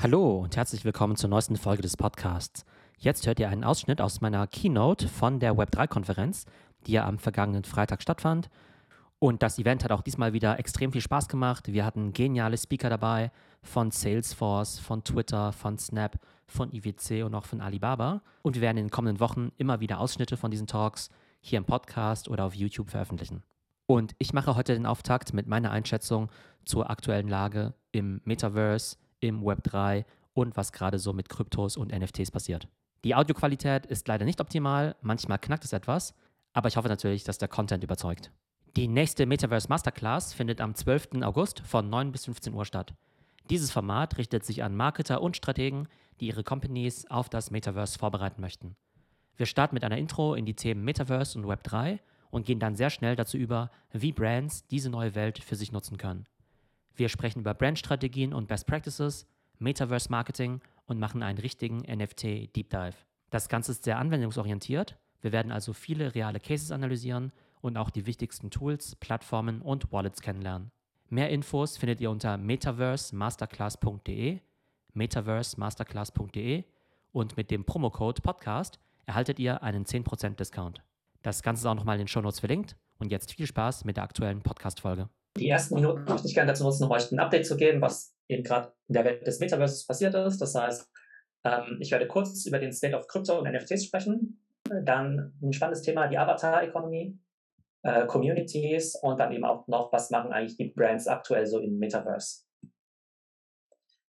Hallo und herzlich willkommen zur neuesten Folge des Podcasts. Jetzt hört ihr einen Ausschnitt aus meiner Keynote von der Web3-Konferenz, die ja am vergangenen Freitag stattfand. Und das Event hat auch diesmal wieder extrem viel Spaß gemacht. Wir hatten geniale Speaker dabei von Salesforce, von Twitter, von Snap, von IWC und auch von Alibaba. Und wir werden in den kommenden Wochen immer wieder Ausschnitte von diesen Talks hier im Podcast oder auf YouTube veröffentlichen. Und ich mache heute den Auftakt mit meiner Einschätzung zur aktuellen Lage im Metaverse, im Web 3 und was gerade so mit Kryptos und NFTs passiert. Die Audioqualität ist leider nicht optimal, manchmal knackt es etwas, aber ich hoffe natürlich, dass der Content überzeugt. Die nächste Metaverse Masterclass findet am 12. August von 9 bis 15 Uhr statt. Dieses Format richtet sich an Marketer und Strategen, die ihre Companies auf das Metaverse vorbereiten möchten. Wir starten mit einer Intro in die Themen Metaverse und Web 3 und gehen dann sehr schnell dazu über, wie Brands diese neue Welt für sich nutzen können. Wir sprechen über Brandstrategien und Best Practices, Metaverse Marketing und machen einen richtigen NFT Deep Dive. Das Ganze ist sehr anwendungsorientiert. Wir werden also viele reale Cases analysieren und auch die wichtigsten Tools, Plattformen und Wallets kennenlernen. Mehr Infos findet ihr unter metaversemasterclass.de, metaversemasterclass.de und mit dem Promocode Podcast erhaltet ihr einen 10% Discount. Das Ganze ist auch nochmal in den Shownotes verlinkt und jetzt viel Spaß mit der aktuellen Podcast-Folge. Die ersten Minuten möchte ich gerne dazu nutzen, um euch ein Update zu geben, was eben gerade in der Welt des Metaverses passiert ist. Das heißt, ähm, ich werde kurz über den State of Crypto und NFTs sprechen, dann ein spannendes Thema, die Avatar-Economy, äh, Communities und dann eben auch noch, was machen eigentlich die Brands aktuell so im Metaverse.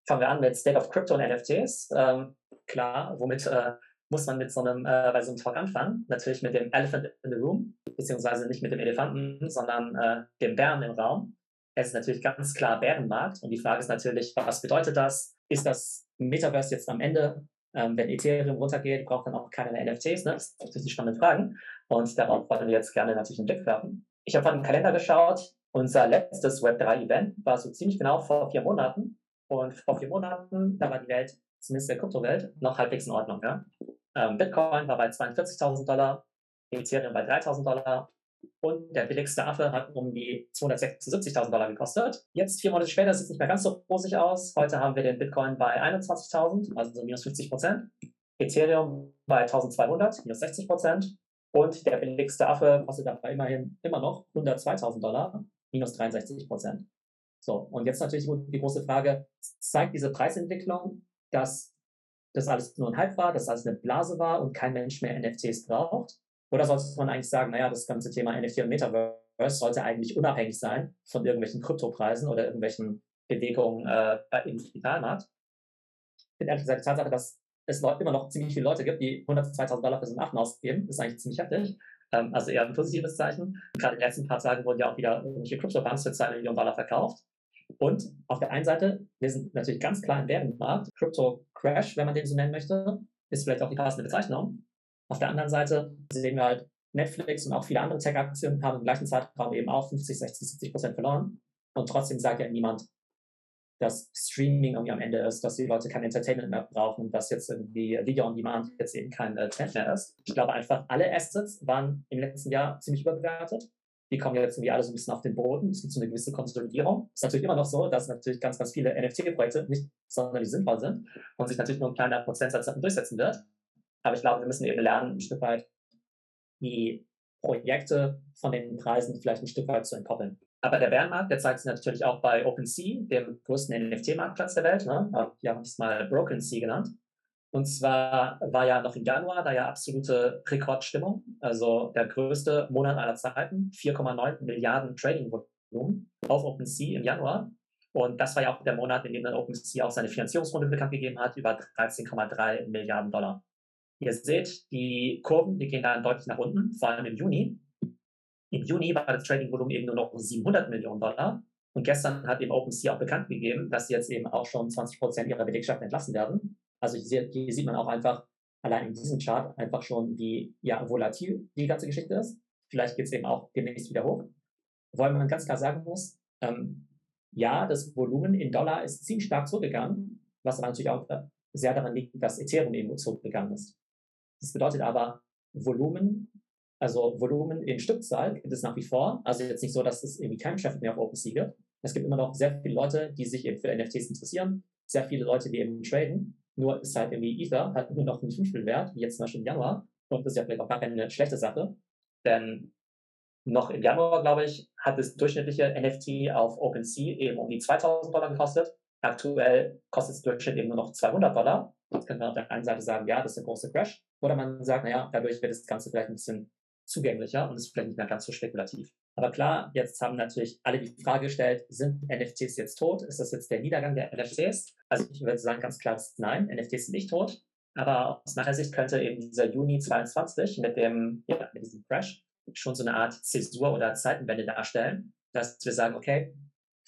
Fangen wir an mit State of Crypto und NFTs. Ähm, klar, womit äh, muss man mit so einem, äh, bei so einem Talk anfangen. Natürlich mit dem Elephant in the Room, beziehungsweise nicht mit dem Elefanten, sondern äh, dem Bären im Raum. Es ist natürlich ganz klar Bärenmarkt und die Frage ist natürlich, was bedeutet das? Ist das Metaverse jetzt am Ende, ähm, wenn Ethereum runtergeht, braucht man auch keine NFTs? Ne? Das sind natürlich spannende Fragen und darauf wollen wir jetzt gerne natürlich einen Blick werfen. Ich habe von dem Kalender geschaut. Unser letztes Web3-Event war so ziemlich genau vor vier Monaten und vor vier Monaten, da war die Welt, zumindest der Kryptowelt, noch halbwegs in Ordnung. Ja? Ähm, Bitcoin war bei 42.000 Dollar, Ethereum bei 3.000 Dollar und der billigste Affe hat um die 276.000 Dollar gekostet. Jetzt, vier Monate später, sieht es nicht mehr ganz so rosig aus. Heute haben wir den Bitcoin bei 21.000, also minus 50 Prozent. Ethereum bei 1.200, minus 60 Prozent. Und der billigste Affe kostet dabei immerhin immer noch 102.000 Dollar, minus 63 Prozent. So, und jetzt natürlich die große Frage, zeigt diese Preisentwicklung, dass das alles nur ein Hype war, dass alles eine Blase war und kein Mensch mehr NFTs braucht? Oder sollte man eigentlich sagen, naja, das ganze Thema NFT und Metaverse sollte eigentlich unabhängig sein von irgendwelchen Kryptopreisen oder irgendwelchen Bewegungen äh, im Digitalmarkt? Ich bin ehrlich gesagt, die Tatsache, dass es immer noch ziemlich viele Leute gibt, die 102.000 Dollar für so einen Affen ausgeben, ist eigentlich ziemlich heftig. Ähm, also eher ein positives Zeichen. Gerade in den letzten paar Tagen wurden ja auch wieder irgendwelche Krypto-Funds für 2 Millionen Dollar verkauft. Und auf der einen Seite, wir sind natürlich ganz klar im Bärenmarkt. Crypto Crash, wenn man den so nennen möchte, ist vielleicht auch die passende Bezeichnung. Auf der anderen Seite sehen wir halt, Netflix und auch viele andere Tech-Aktien haben im gleichen Zeitraum eben auch 50, 60, 70 Prozent verloren. Und trotzdem sagt ja niemand, dass Streaming irgendwie am Ende ist, dass die Leute kein Entertainment mehr brauchen, dass jetzt irgendwie Video on Demand jetzt eben kein äh, Trend mehr ist. Ich glaube einfach, alle Assets waren im letzten Jahr ziemlich überbewertet die kommen jetzt irgendwie alle so ein bisschen auf den Boden. Es gibt so eine gewisse Konsolidierung. Es ist natürlich immer noch so, dass natürlich ganz, ganz viele NFT-Projekte nicht sonderlich sinnvoll sind und sich natürlich nur ein kleiner Prozentsatz durchsetzen wird. Aber ich glaube, wir müssen eben lernen, ein Stück weit die Projekte von den Preisen vielleicht ein Stück weit zu entkoppeln. Aber der Bärenmarkt, der zeigt sich natürlich auch bei OpenSea, dem größten NFT-Marktplatz der Welt. Ne? Hier haben wir es mal Broken Sea genannt. Und zwar war ja noch im Januar da ja absolute Rekordstimmung, also der größte Monat aller Zeiten, 4,9 Milliarden Trading-Volumen auf OpenSea im Januar. Und das war ja auch der Monat, in dem dann OpenSea auch seine Finanzierungsrunde bekannt gegeben hat, über 13,3 Milliarden Dollar. Ihr seht, die Kurven, die gehen dann deutlich nach unten, vor allem im Juni. Im Juni war das Trading-Volumen eben nur noch 700 Millionen Dollar. Und gestern hat eben OpenSea auch bekannt gegeben, dass sie jetzt eben auch schon 20 Prozent ihrer Belegschaft entlassen werden. Also hier, hier sieht man auch einfach allein in diesem Chart einfach schon, wie ja, volatil die ganze Geschichte ist. Vielleicht geht es eben auch demnächst wieder hoch. Wobei man ganz klar sagen muss, ähm, ja, das Volumen in Dollar ist ziemlich stark zurückgegangen, was aber natürlich auch äh, sehr daran liegt, dass Ethereum eben zurückgegangen ist. Das bedeutet aber, Volumen, also Volumen in Stückzahl gibt es nach wie vor. Also jetzt nicht so, dass es irgendwie kein Geschäft mehr auf OpenSea gibt. Es gibt immer noch sehr viele Leute, die sich eben für NFTs interessieren sehr viele Leute, die eben traden. Nur ist halt irgendwie Ether hat nur noch ein Fünftel Wert, wie jetzt zum Beispiel im Januar. Und das ist ja vielleicht auch gar keine schlechte Sache. Denn noch im Januar, glaube ich, hat das durchschnittliche NFT auf OpenSea eben um die 2000 Dollar gekostet. Aktuell kostet es Durchschnitt eben nur noch 200 Dollar. Jetzt könnte man auf der einen Seite sagen, ja, das ist ein großer Crash. Oder man sagt, naja, dadurch wird das Ganze vielleicht ein bisschen zugänglicher und ist vielleicht nicht mehr ganz so spekulativ. Aber klar, jetzt haben natürlich alle die Frage gestellt, sind NFTs jetzt tot? Ist das jetzt der Niedergang der NFTs? Also ich würde sagen ganz klar, nein, NFTs sind nicht tot. Aber aus meiner Sicht könnte eben dieser Juni 22 mit dem, ja, mit diesem Crash schon so eine Art Zäsur oder Zeitenwende darstellen, dass wir sagen, okay,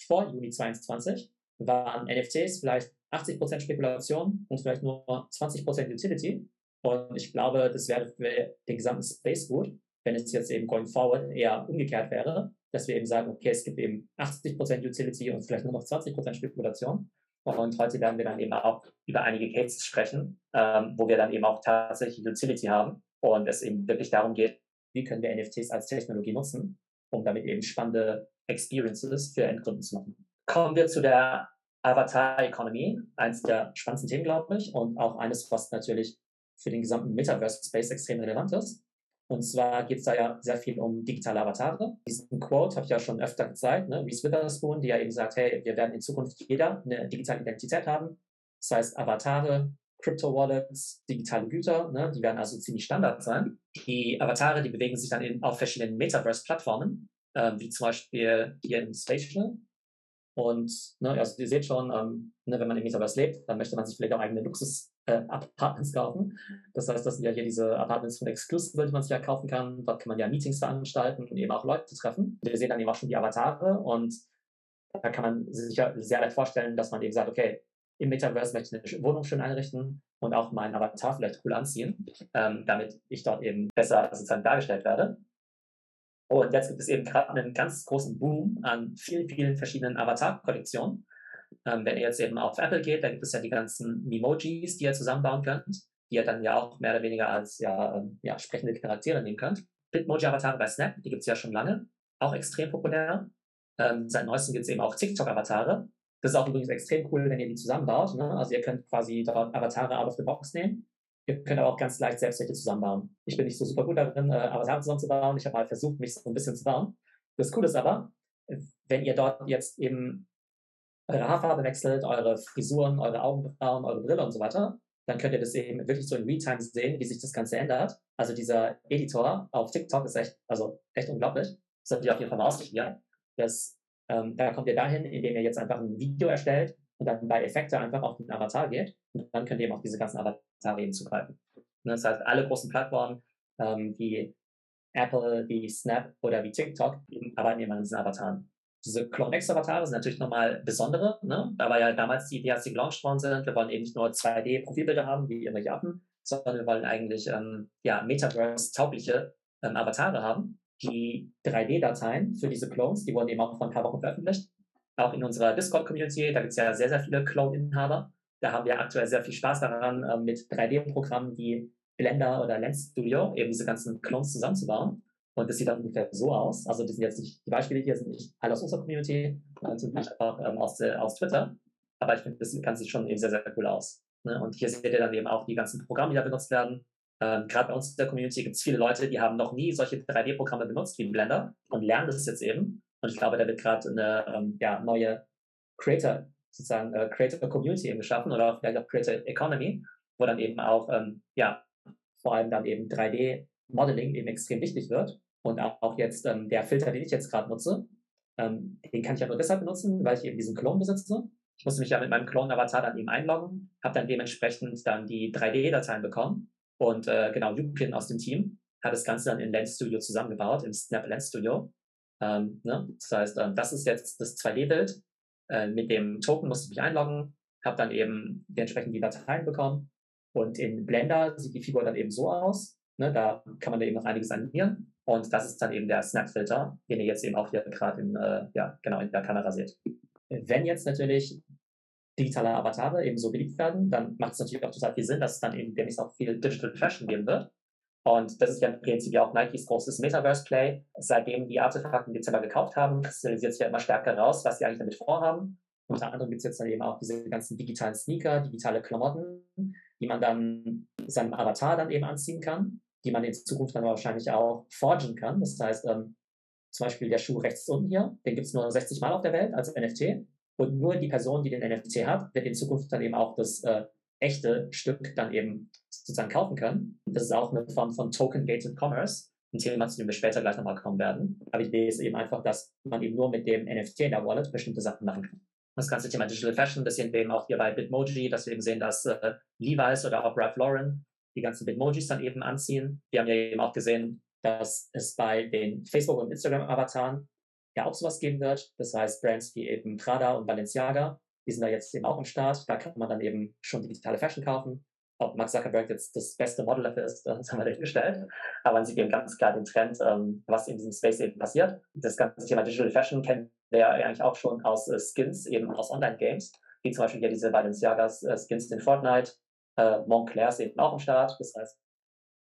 vor Juni 22 waren NFTs vielleicht 80% Spekulation und vielleicht nur 20% Utility. Und ich glaube, das wäre für den gesamten Space gut, wenn es jetzt eben going forward eher umgekehrt wäre, dass wir eben sagen, okay, es gibt eben 80% Utility und vielleicht nur noch 20% Spekulation. Und heute werden wir dann eben auch über einige Cases sprechen, ähm, wo wir dann eben auch tatsächlich Utility haben und es eben wirklich darum geht, wie können wir NFTs als Technologie nutzen, um damit eben spannende Experiences für Endkunden zu machen. Kommen wir zu der Avatar Economy, eines der spannendsten Themen, glaube ich, und auch eines, was natürlich für den gesamten Metaverse Space extrem relevant ist. Und zwar geht es da ja sehr viel um digitale Avatare. Diesen Quote habe ich ja schon öfter gezeigt, ne? Reese Witherspoon, die ja eben sagt, hey, wir werden in Zukunft jeder eine digitale Identität haben. Das heißt, Avatare, Crypto-Wallets, digitale Güter, ne? die werden also ziemlich Standard sein. Die Avatare, die bewegen sich dann in, auf verschiedenen Metaverse-Plattformen, äh, wie zum Beispiel hier im Spatial. Und ne, also ihr seht schon, ähm, ne, wenn man im Metaverse lebt, dann möchte man sich vielleicht auch eigene Luxus-Apartments äh, kaufen. Das heißt, das sind ja hier diese Apartments von Exclusive, die man sich ja kaufen kann. Dort kann man ja Meetings veranstalten und eben auch Leute treffen. Wir sehen dann eben auch schon die Avatare und da kann man sich ja sehr leicht vorstellen, dass man eben sagt, okay, im Metaverse möchte ich eine Wohnung schön einrichten und auch meinen Avatar vielleicht cool anziehen, ähm, damit ich dort eben besser sozusagen dargestellt werde. Und jetzt gibt es eben gerade einen ganz großen Boom an vielen, vielen verschiedenen Avatar-Kollektionen. Ähm, wenn ihr jetzt eben auf Apple geht, da gibt es ja die ganzen Memojis, die ihr zusammenbauen könnt, die ihr dann ja auch mehr oder weniger als ja, ähm, ja, sprechende Charaktere nehmen könnt. Bitmoji-Avatare bei Snap, die gibt es ja schon lange, auch extrem populär. Ähm, seit neuestem gibt es eben auch TikTok-Avatare. Das ist auch übrigens extrem cool, wenn ihr die zusammenbaut. Ne? Also ihr könnt quasi dort Avatare out of the box nehmen Ihr könnt aber auch ganz leicht selbst welche zusammenbauen. Ich bin nicht so super gut darin, äh, Avatare zusammenzubauen. Ich habe mal versucht, mich so ein bisschen zu bauen. Das Coole ist aber, wenn ihr dort jetzt eben eure Haarfarbe wechselt, eure Frisuren, eure Augenbrauen, eure Brille und so weiter, dann könnt ihr das eben wirklich so in Realtime sehen, wie sich das Ganze ändert. Also dieser Editor auf TikTok ist echt, also echt unglaublich. Das solltet ihr auf jeden Fall mal ausprobieren. Das, ähm, da kommt ihr dahin, indem ihr jetzt einfach ein Video erstellt und dann bei Effekte einfach auf den Avatar geht. Und dann könnt ihr eben auf diese ganzen Avatare eben zugreifen. Das heißt, alle großen Plattformen ähm, wie Apple, wie Snap oder wie TikTok arbeiten eben an diesen Avataren. Diese CloneX-Avatare sind natürlich nochmal besondere. Ne? Da war ja damals die Idee, als die gelauncht worden sind. Wir wollen eben nicht nur 2D-Profilbilder haben, wie irgendwelche Affen, sondern wir wollen eigentlich ähm, ja, Metaverse-taugliche ähm, Avatare haben. Die 3D-Dateien für diese Clones, die wurden eben auch vor ein paar Wochen veröffentlicht auch in unserer Discord-Community, da gibt es ja sehr, sehr viele Clone-Inhaber. Da haben wir aktuell sehr viel Spaß daran, äh, mit 3D-Programmen wie Blender oder Lens Studio eben diese ganzen Clones zusammenzubauen. Und das sieht dann ungefähr so aus. Also die sind jetzt nicht, die Beispiele hier sind nicht alle aus unserer Community, sondern sind einfach ähm, aus, aus Twitter. Aber ich finde, das Ganze sieht schon eben sehr, sehr cool aus. Ne? Und hier seht ihr dann eben auch die ganzen Programme, die da benutzt werden. Ähm, Gerade bei uns in der Community gibt es viele Leute, die haben noch nie solche 3D-Programme benutzt wie Blender und lernen das jetzt eben und ich glaube, da wird gerade eine ähm, ja, neue Creator, sozusagen äh, Creator Community eben geschaffen oder vielleicht auch Creator Economy, wo dann eben auch, ähm, ja, vor allem dann eben 3D-Modeling eben extrem wichtig wird. Und auch, jetzt ähm, der Filter, den ich jetzt gerade nutze, ähm, den kann ich ja nur deshalb benutzen, weil ich eben diesen Clone besitze. Ich musste mich ja mit meinem Clone-Avatar dann eben einloggen, habe dann dementsprechend dann die 3D-Dateien bekommen. Und äh, genau, Yupin aus dem Team hat das Ganze dann in Lens Studio zusammengebaut, im Snap Lens Studio. Ähm, ne? Das heißt, ähm, das ist jetzt das 2D-Bild. Äh, mit dem Token musste ich mich einloggen, habe dann eben dementsprechend die Dateien bekommen. Und in Blender sieht die Figur dann eben so aus. Ne? Da kann man da eben noch einiges animieren. Und das ist dann eben der Snap-Filter, den ihr jetzt eben auch hier gerade in, äh, ja, genau in der Kamera seht. Wenn jetzt natürlich digitale Avatare eben so beliebt werden, dann macht es natürlich auch total viel Sinn, dass es dann eben demnächst auch viel Digital Fashion geben wird. Und das ist ja im Prinzip ja auch Nikes großes Metaverse-Play. Seitdem die Artefakte im Dezember gekauft haben, kristallisiert sich ja immer stärker raus, was sie eigentlich damit vorhaben. Unter anderem gibt es jetzt dann eben auch diese ganzen digitalen Sneaker, digitale Klamotten, die man dann seinem Avatar dann eben anziehen kann, die man in Zukunft dann wahrscheinlich auch forgen kann. Das heißt, ähm, zum Beispiel der Schuh rechts unten hier, den gibt es nur 60 Mal auf der Welt als NFT. Und nur die Person, die den NFT hat, wird in Zukunft dann eben auch das äh, echte Stück dann eben sozusagen kaufen können. Das ist auch eine Form von Token-Gated Commerce, ein Thema, zu dem wir später gleich nochmal kommen werden. Aber Idee ist eben einfach, dass man eben nur mit dem NFT in der Wallet bestimmte Sachen machen kann. Das ganze Thema Digital Fashion, das sehen wir eben auch hier bei Bitmoji, dass wir eben sehen, dass äh, Levi's oder auch Ralph Lauren die ganzen Bitmojis dann eben anziehen. Wir haben ja eben auch gesehen, dass es bei den Facebook- und Instagram-Avataren ja auch sowas geben wird. Das heißt, Brands wie eben Prada und Balenciaga, die sind da jetzt eben auch im Start. Da kann man dann eben schon digitale Fashion kaufen. Ob Mark Zuckerberg jetzt das beste Model dafür ist, das haben wir dahingestellt. Aber man sieht eben ganz klar den Trend, ähm, was in diesem Space eben passiert. Das ganze Thema Digital Fashion kennen ja eigentlich auch schon aus äh, Skins, eben aus Online-Games, wie zum Beispiel hier diese Balenciagas äh, Skins in Fortnite. Äh, Montclair ist eben auch im Start. Das heißt,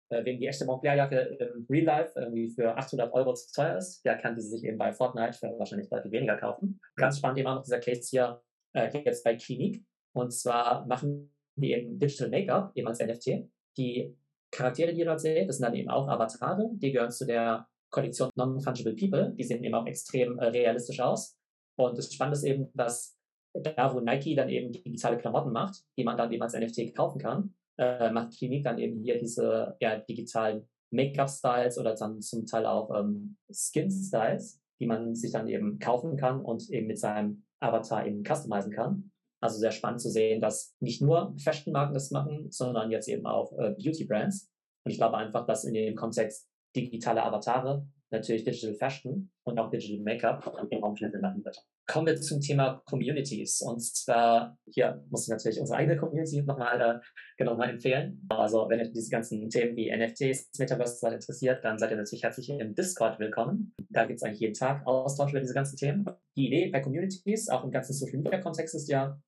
äh, wem die echte Montclair-Jacke im Real Life irgendwie für 800 Euro zu teuer ist, der kann diese sich eben bei Fortnite für wahrscheinlich deutlich weniger kaufen. Ganz spannend eben auch noch dieser Case hier äh, jetzt bei Clinique. Und zwar machen die eben Digital Make-up eben als NFT. Die Charaktere, die ihr dort seht, das sind dann eben auch Avatare, die gehören zu der Kollektion Non-Fungible People. Die sehen eben auch extrem äh, realistisch aus. Und das Spannende ist eben, dass da, wo Nike dann eben digitale Klamotten macht, die man dann eben als NFT kaufen kann, äh, macht Klinik dann eben hier diese ja, digitalen Make-up-Styles oder dann zum Teil auch ähm, Skin-Styles, die man sich dann eben kaufen kann und eben mit seinem Avatar eben customizen kann. Also sehr spannend zu sehen, dass nicht nur Fashion-Marken das machen, sondern jetzt eben auch äh, Beauty-Brands. Und ich glaube einfach, dass in dem Kontext digitale Avatare natürlich Digital Fashion und auch Digital Make-up im Raum schnell landen wird. Kommen wir zum Thema Communities. Und zwar, hier muss ich natürlich unsere eigene Community nochmal äh, genau mal empfehlen. Also wenn ihr diese ganzen Themen wie NFTs, Metaverse interessiert, dann seid ihr natürlich herzlich im Discord willkommen. Da gibt es eigentlich jeden Tag Austausch über diese ganzen Themen. Die Idee bei Communities, auch im ganzen Social Media Kontext, ist ja,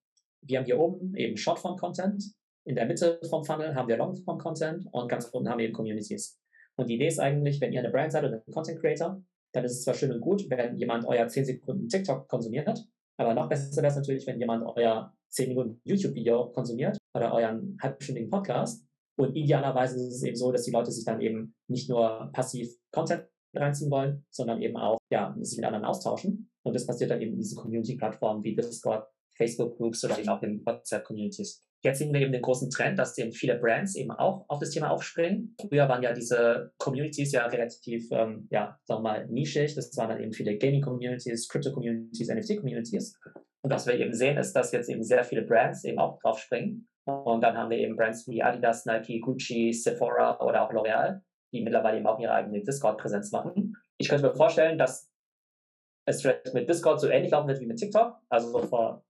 wir haben hier oben eben Shortform-Content. In der Mitte vom Funnel haben wir Longform-Content und ganz unten haben wir eben Communities. Und die Idee ist eigentlich, wenn ihr eine Brand seid oder ein Content Creator, dann ist es zwar schön und gut, wenn jemand euer 10 Sekunden TikTok konsumiert, aber noch besser wäre es natürlich, wenn jemand euer 10 Minuten YouTube-Video konsumiert oder euren halbstündigen Podcast. Und idealerweise ist es eben so, dass die Leute sich dann eben nicht nur passiv Content reinziehen wollen, sondern eben auch ja, sich mit anderen austauschen. Und das passiert dann eben in diesen Community-Plattformen wie Discord, Facebook-Groups oder eben auch in WhatsApp-Communities. Jetzt sehen wir eben den großen Trend, dass eben viele Brands eben auch auf das Thema aufspringen. Früher waren ja diese Communities ja relativ, ähm, ja, sagen wir mal, nischig. Das waren dann eben viele Gaming-Communities, Crypto-Communities, NFT-Communities. Und was wir eben sehen, ist, dass jetzt eben sehr viele Brands eben auch draufspringen. Und dann haben wir eben Brands wie Adidas, Nike, Gucci, Sephora oder auch L'Oreal, die mittlerweile eben auch ihre eigene Discord-Präsenz machen. Ich könnte mir vorstellen, dass es mit Discord so ähnlich laufen wird wie mit TikTok. Also so vor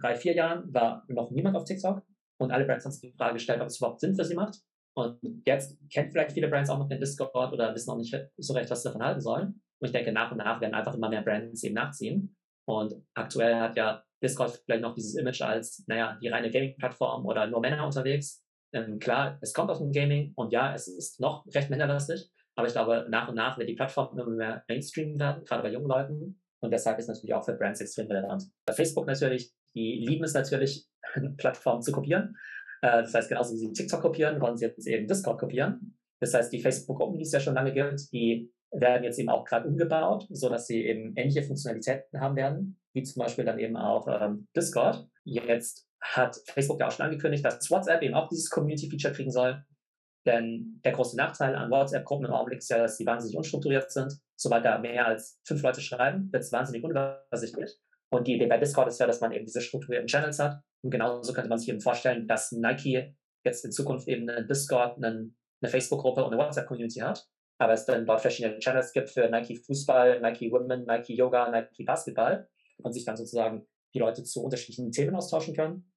drei, vier Jahren war noch niemand auf TikTok und alle Brands haben sich die Frage gestellt, ob es überhaupt Sinn für sie macht. Und jetzt kennt vielleicht viele Brands auch noch den Discord oder wissen auch nicht so recht, was sie davon halten sollen. Und ich denke, nach und nach werden einfach immer mehr Brands eben nachziehen. Und aktuell hat ja Discord vielleicht noch dieses Image als, naja, die reine Gaming-Plattform oder nur Männer unterwegs. Ähm, klar, es kommt aus dem Gaming und ja, es ist noch recht männerlastig. Aber ich glaube, nach und nach wird die Plattform immer mehr Mainstream werden, gerade bei jungen Leuten. Und deshalb ist natürlich auch für Brands extrem relevant. Bei Facebook natürlich, die lieben es natürlich, Plattformen zu kopieren. Äh, das heißt, genauso wie sie TikTok kopieren, wollen sie jetzt eben Discord kopieren. Das heißt, die Facebook-Gruppen, die es ja schon lange gibt, die werden jetzt eben auch gerade umgebaut, sodass sie eben ähnliche Funktionalitäten haben werden, wie zum Beispiel dann eben auch ähm, Discord. Jetzt hat Facebook ja auch schon angekündigt, dass WhatsApp eben auch dieses Community-Feature kriegen soll. Denn der große Nachteil an WhatsApp-Gruppen im Augenblick ist ja, dass sie wahnsinnig unstrukturiert sind. Sobald da mehr als fünf Leute schreiben, wird es wahnsinnig unübersichtlich. Und die Idee bei Discord ist ja, dass man eben diese strukturierten Channels hat. Und genauso könnte man sich eben vorstellen, dass Nike jetzt in Zukunft eben einen Discord, einen, eine Facebook-Gruppe und eine WhatsApp-Community hat. Aber es dann dort verschiedene Channels gibt für Nike Fußball, Nike Women, Nike Yoga, Nike Basketball und sich dann sozusagen die Leute zu unterschiedlichen Themen austauschen können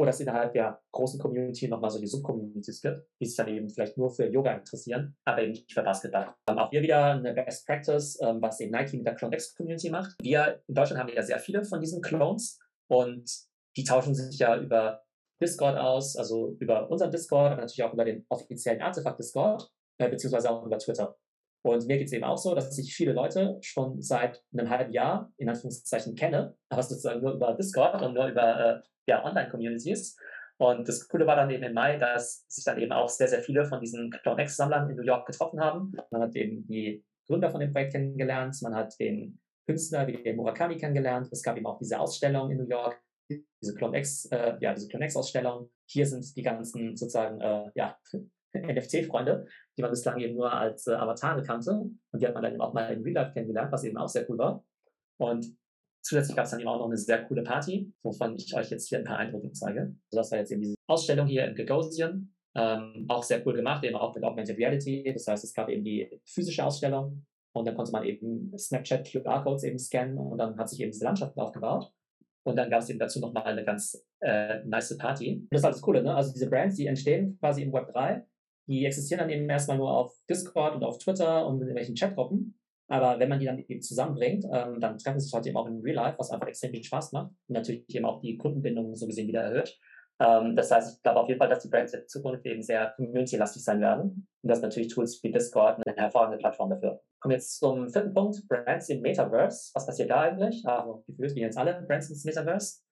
oder es innerhalb der großen Community nochmal so die Subcommunities gibt, die sich dann eben vielleicht nur für Yoga interessieren, aber eben nicht für Basketball. Ähm, auch hier wieder eine Best Practice, ähm, was eben Nike mit der CloneX Community macht. Wir in Deutschland haben ja sehr viele von diesen Clones und die tauschen sich ja über Discord aus, also über unseren Discord und natürlich auch über den offiziellen Artefakt Discord, äh, beziehungsweise auch über Twitter. Und mir geht es eben auch so, dass ich viele Leute schon seit einem halben Jahr in Anführungszeichen kenne, aber sozusagen nur über Discord und nur über äh, ja, Online-Communities. Und das Coole war dann eben im Mai, dass sich dann eben auch sehr, sehr viele von diesen CloudX-Sammlern in New York getroffen haben. Man hat eben die Gründer von dem Projekt kennengelernt, man hat den Künstler wie den Murakami kennengelernt. Es gab eben auch diese Ausstellung in New York, diese CloneX, äh, ja, diese CloneX-Ausstellung. Hier sind die ganzen sozusagen, äh, ja, NFT-Freunde, die man bislang eben nur als äh, Avatare kannte. Und die hat man dann eben auch mal in Real Life kennengelernt, was eben auch sehr cool war. Und zusätzlich gab es dann eben auch noch eine sehr coole Party, wovon ich euch jetzt hier ein paar Eindrücke zeige. Also das war jetzt eben diese Ausstellung hier im Gagosian. Ähm, auch sehr cool gemacht, eben auch mit Augmented Reality. Das heißt, es gab eben die physische Ausstellung und dann konnte man eben Snapchat QR-Codes eben scannen und dann hat sich eben diese Landschaft aufgebaut. Und dann gab es eben dazu nochmal eine ganz äh, nice Party. Und das ist das Coole, ne? Also diese Brands, die entstehen quasi im Web 3, die existieren dann eben erstmal nur auf Discord und auf Twitter und in irgendwelchen Chatgruppen. Aber wenn man die dann eben zusammenbringt, ähm, dann treffen sie sich halt eben auch in Real Life, was einfach extrem viel Spaß macht und natürlich eben auch die Kundenbindung so gesehen wieder erhöht. Ähm, das heißt, ich glaube auf jeden Fall, dass die Brands in Zukunft eben sehr community-lastig sein werden. Und das natürlich Tools wie Discord eine hervorragende Plattform dafür. Kommen jetzt zum vierten Punkt, Brands im Metaverse. Was passiert da eigentlich? Also, gefühlt gehen jetzt alle Brands ins Metaverse.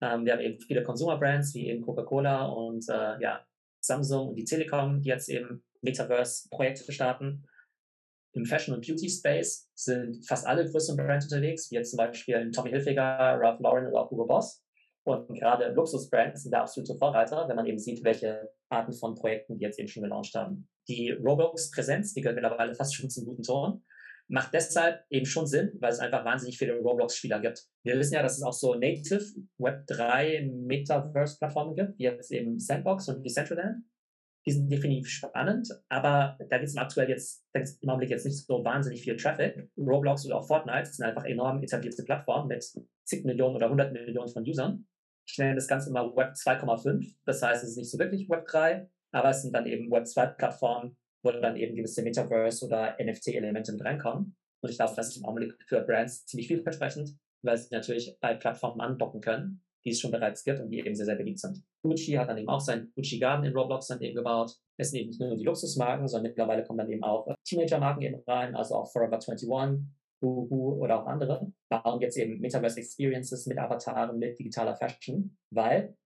Ähm, wir haben eben viele Consumer-Brands wie eben Coca-Cola und äh, ja, Samsung und die Telekom, die jetzt eben Metaverse-Projekte starten. Im Fashion- und Beauty-Space sind fast alle größeren Brands unterwegs, wie jetzt zum Beispiel Tommy Hilfiger, Ralph Lauren oder auch Hugo Boss. Und gerade Luxusbrands sind da absolute Vorreiter, wenn man eben sieht, welche Arten von Projekten die jetzt eben schon gelauncht haben. Die Roblox-Präsenz, die gehört mittlerweile fast schon zum guten Ton, macht deshalb eben schon Sinn, weil es einfach wahnsinnig viele Roblox-Spieler gibt. Wir wissen ja, dass es auch so Native Web3 Metaverse-Plattformen gibt, wie jetzt eben Sandbox und Decentraland. Die sind definitiv spannend, aber da gibt es aktuell jetzt, im Augenblick jetzt nicht so wahnsinnig viel Traffic. Roblox oder auch Fortnite sind einfach enorm etablierte Plattformen mit zig Millionen oder hundert Millionen von Usern. Ich nenne das Ganze immer Web 2,5. Das heißt, es ist nicht so wirklich Web 3, aber es sind dann eben Web 2 Plattformen, wo dann eben gewisse Metaverse oder NFT-Elemente mit reinkommen. Und ich glaube, das ist im Augenblick für Brands ziemlich vielversprechend, weil sie natürlich bei Plattformen andocken können, die es schon bereits gibt und die eben sehr, sehr beliebt sind. Gucci hat dann eben auch sein Gucci Garden in Roblox dann eben gebaut. Es sind eben nicht nur die Luxusmarken, sondern mittlerweile kommen dann eben auch Teenager-Marken eben rein, also auch Forever 21, Boohoo oder auch andere, bauen jetzt eben Metaverse Experiences mit Avataren, mit digitaler Fashion, weil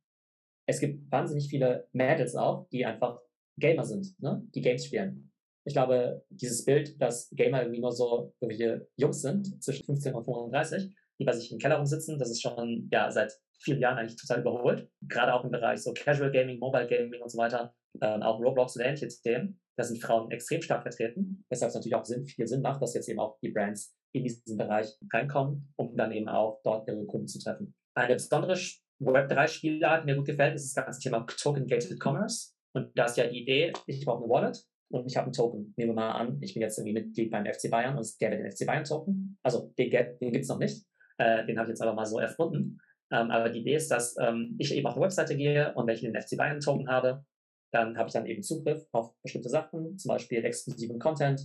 es gibt wahnsinnig viele Mädels auch, die einfach Gamer sind, ne? die Games spielen. Ich glaube, dieses Bild, dass Gamer irgendwie nur so irgendwelche Jungs sind, zwischen 15 und 35, die bei sich im Keller rumsitzen, das ist schon ja, seit vielen Jahren eigentlich total überholt. Gerade auch im Bereich so Casual Gaming, Mobile Gaming und so weiter, ähm, auch Roblox und ähnliche Themen. Da sind Frauen extrem stark vertreten, weshalb es natürlich auch Sinn, viel Sinn macht, dass jetzt eben auch die Brands in diesen Bereich reinkommen, um dann eben auch dort ihre Kunden zu treffen. Eine besondere Web3-Spielart, die mir gut gefällt, ist das ganze Thema Token-Gated Commerce. Und da ist ja die Idee, ich brauche eine Wallet und ich habe einen Token. Nehmen wir mal an, ich bin jetzt irgendwie Mitglied beim FC Bayern und es gäbe den FC Bayern-Token. Also den, den gibt es noch nicht. Äh, den habe ich jetzt aber mal so erfunden. Ähm, aber die Idee ist, dass ähm, ich eben auf eine Webseite gehe und wenn ich den FC Bayern-Token habe, dann habe ich dann eben Zugriff auf bestimmte Sachen, zum Beispiel exklusiven Content,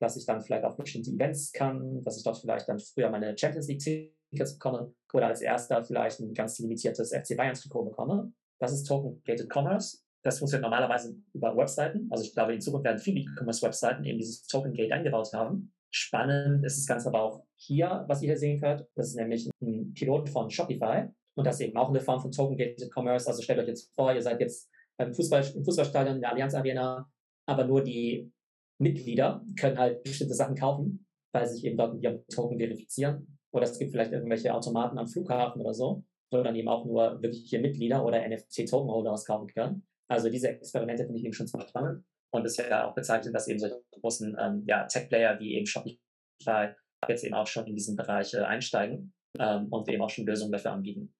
dass ich dann vielleicht auf bestimmte Events kann, dass ich dort vielleicht dann früher meine Champions League Tickets bekomme oder als erster vielleicht ein ganz limitiertes FC Bayern Trikot bekomme. Das ist Token-Gated Commerce. Das funktioniert normalerweise über Webseiten. Also ich glaube, in Zukunft werden viele E-Commerce-Webseiten eben dieses Token Gate eingebaut haben. Spannend ist das Ganze aber auch hier, was ihr hier sehen könnt. Das ist nämlich ein Pilot von Shopify. Und das ist eben auch eine Form von Token Gated Commerce. Also stellt euch jetzt vor, ihr seid jetzt beim Fußball, im Fußballstadion in der Allianz Arena, aber nur die Mitglieder können halt bestimmte Sachen kaufen, weil sich eben dort mit ihrem Token verifizieren. Oder es gibt vielleicht irgendwelche Automaten am Flughafen oder so, wo dann eben auch nur wirkliche Mitglieder oder NFT-Token-Holder auskaufen können. Also diese Experimente finde ich eben schon ziemlich spannend. Und es ist ja auch bezeichnet, dass eben solche großen ähm, ja, Tech-Player wie eben Shopify jetzt eben auch schon in diesen Bereich äh, einsteigen ähm, und eben auch schon Lösungen dafür anbieten.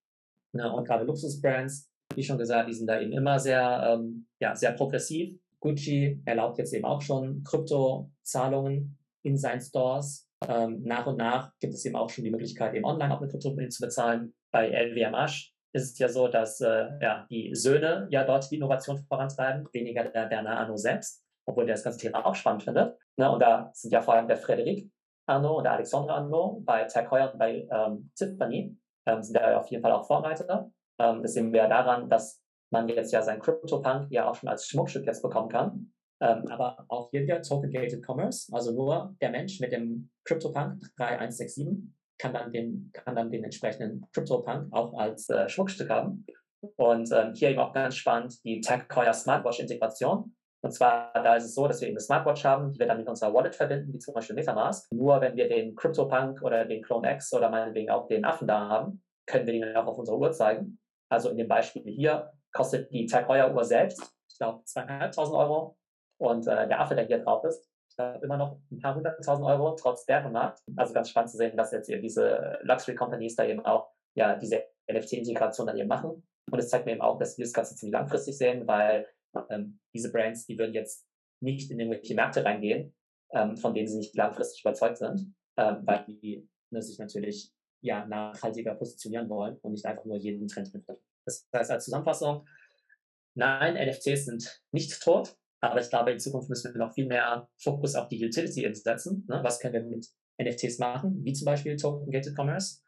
Ja, und gerade Luxusbrands, wie schon gesagt, die sind da eben immer sehr, ähm, ja, sehr progressiv Gucci erlaubt jetzt eben auch schon Kryptozahlungen in seinen Stores. Ähm, nach und nach gibt es eben auch schon die Möglichkeit, eben online auch mit Kryptowährungen zu bezahlen. Bei LVMH ist es ja so, dass äh, ja, die Söhne ja dort die Innovation vorantreiben, weniger der Bernard Arnault selbst, obwohl der das ganze Thema auch spannend findet. Ne? Und da sind ja vor allem der Frederik Arnault und der Alexandre Arnault bei Tag Heuer und bei ähm, Tiffany ähm, sind da auf jeden Fall auch Vorreiter. Ähm, das sehen wir daran, dass man jetzt ja sein CryptoPunk ja auch schon als Schmuckstück jetzt bekommen kann. Ähm, aber auch hier wieder Token-Gated Commerce, also nur der Mensch mit dem CryptoPunk 3167 kann dann den, kann dann den entsprechenden CryptoPunk auch als äh, Schmuckstück haben. Und ähm, hier eben auch ganz spannend die TagCoin Smartwatch-Integration. Und zwar, da ist es so, dass wir eben eine Smartwatch haben, die wir dann mit unserer Wallet verbinden, wie zum Beispiel Metamask. Nur wenn wir den CryptoPunk oder den Clone X oder meinetwegen auch den Affen da haben, können wir den auch auf unserer Uhr zeigen. Also in dem Beispiel hier kostet die Tag Heuer Uhr selbst, ich glaube, zweieinhalbtausend Euro. Und äh, der Affe, der hier drauf ist, ich glaube, immer noch ein paar hunderttausend Euro, trotz Bärenmarkt. Also ganz spannend zu sehen, dass jetzt eben diese Luxury Companies da eben auch ja, diese NFT-Integration dann eben machen. Und es zeigt mir eben auch, dass wir das Ganze ziemlich langfristig sehen, weil ähm, diese Brands, die würden jetzt nicht in irgendwelche Märkte reingehen, ähm, von denen sie nicht langfristig überzeugt sind, ähm, weil die ne, sich natürlich ja, nachhaltiger positionieren wollen und nicht einfach nur jeden Trend mitnehmen. Das heißt als Zusammenfassung, nein, NFTs sind nicht tot, aber ich glaube, in Zukunft müssen wir noch viel mehr Fokus auf die Utility setzen. Ne? Was können wir mit NFTs machen, wie zum Beispiel Token-Gated Commerce.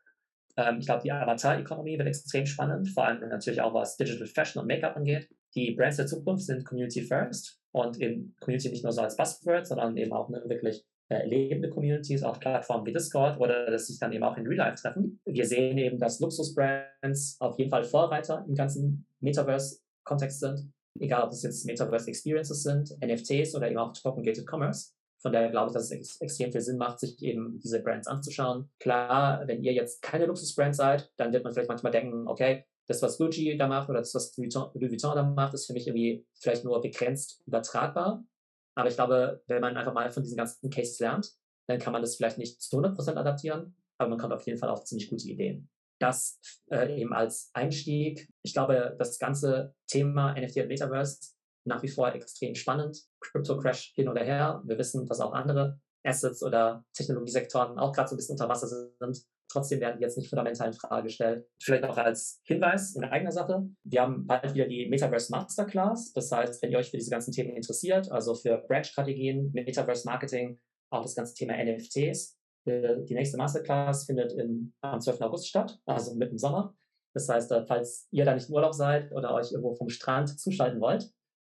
Ähm, ich glaube, die Avatar-Economy wird extrem spannend, vor allem natürlich auch was Digital Fashion und Make-up angeht. Die Brands der Zukunft sind Community First und in Community nicht nur so als Buzzword, sondern eben auch ne, wirklich äh, lebende Communities auf Plattformen wie Discord oder dass sich dann eben auch in Real Life treffen. Wir sehen eben, dass Luxusbrands auf jeden Fall Vorreiter im ganzen Metaverse-Kontext sind. Egal, ob es jetzt Metaverse Experiences sind, NFTs oder eben auch Token-Gated Commerce. Von daher glaube ich, dass es ex extrem viel Sinn macht, sich eben diese Brands anzuschauen. Klar, wenn ihr jetzt keine Luxusbrand seid, dann wird man vielleicht manchmal denken, okay, das, was Gucci da macht oder das, was Louis Vuitton da macht, ist für mich irgendwie vielleicht nur begrenzt übertragbar. Aber ich glaube, wenn man einfach mal von diesen ganzen Cases lernt, dann kann man das vielleicht nicht zu 100% adaptieren, aber man kommt auf jeden Fall auf ziemlich gute Ideen. Das äh, eben als Einstieg. Ich glaube, das ganze Thema NFT und Metaverse nach wie vor extrem spannend. Crypto Crash hin oder her. Wir wissen, dass auch andere Assets oder Technologiesektoren auch gerade so ein bisschen unter Wasser sind. Trotzdem werden die jetzt nicht fundamental in Frage gestellt. Vielleicht auch als Hinweis in eigener Sache. Wir haben bald wieder die Metaverse Masterclass. Das heißt, wenn ihr euch für diese ganzen Themen interessiert, also für Brand-Strategien, Metaverse Marketing, auch das ganze Thema NFTs, die nächste Masterclass findet im, am 12. August statt, also mitten im Sommer. Das heißt, äh, falls ihr da nicht im Urlaub seid oder euch irgendwo vom Strand zuschalten wollt,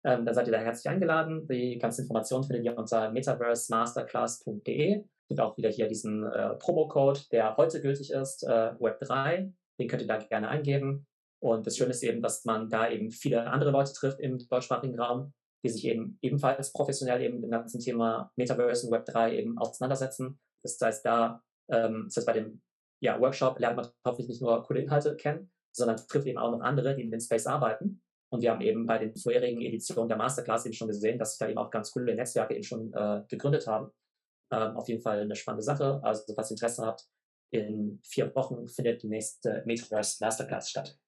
ähm, dann seid ihr da herzlich eingeladen. Die ganze Information findet ihr unter metaversemasterclass.de gibt auch wieder hier diesen äh, Promo-Code, der heute gültig ist, äh, Web3. Den könnt ihr da gerne eingeben. Und das Schöne ist eben, dass man da eben viele andere Leute trifft im deutschsprachigen Raum, die sich eben ebenfalls professionell eben mit dem ganzen Thema Metaverse und Web3 eben auseinandersetzen. Das heißt, da, ähm, das heißt, bei dem ja, Workshop lernt man hoffentlich nicht nur coole Inhalte kennen, sondern trifft eben auch noch andere, die in dem Space arbeiten. Und wir haben eben bei den vorherigen Editionen der Masterclass eben schon gesehen, dass sich da eben auch ganz coole Netzwerke eben schon äh, gegründet haben. Ähm, auf jeden Fall eine spannende Sache. Also, falls ihr Interesse habt, in vier Wochen findet die nächste Metaverse Masterclass statt.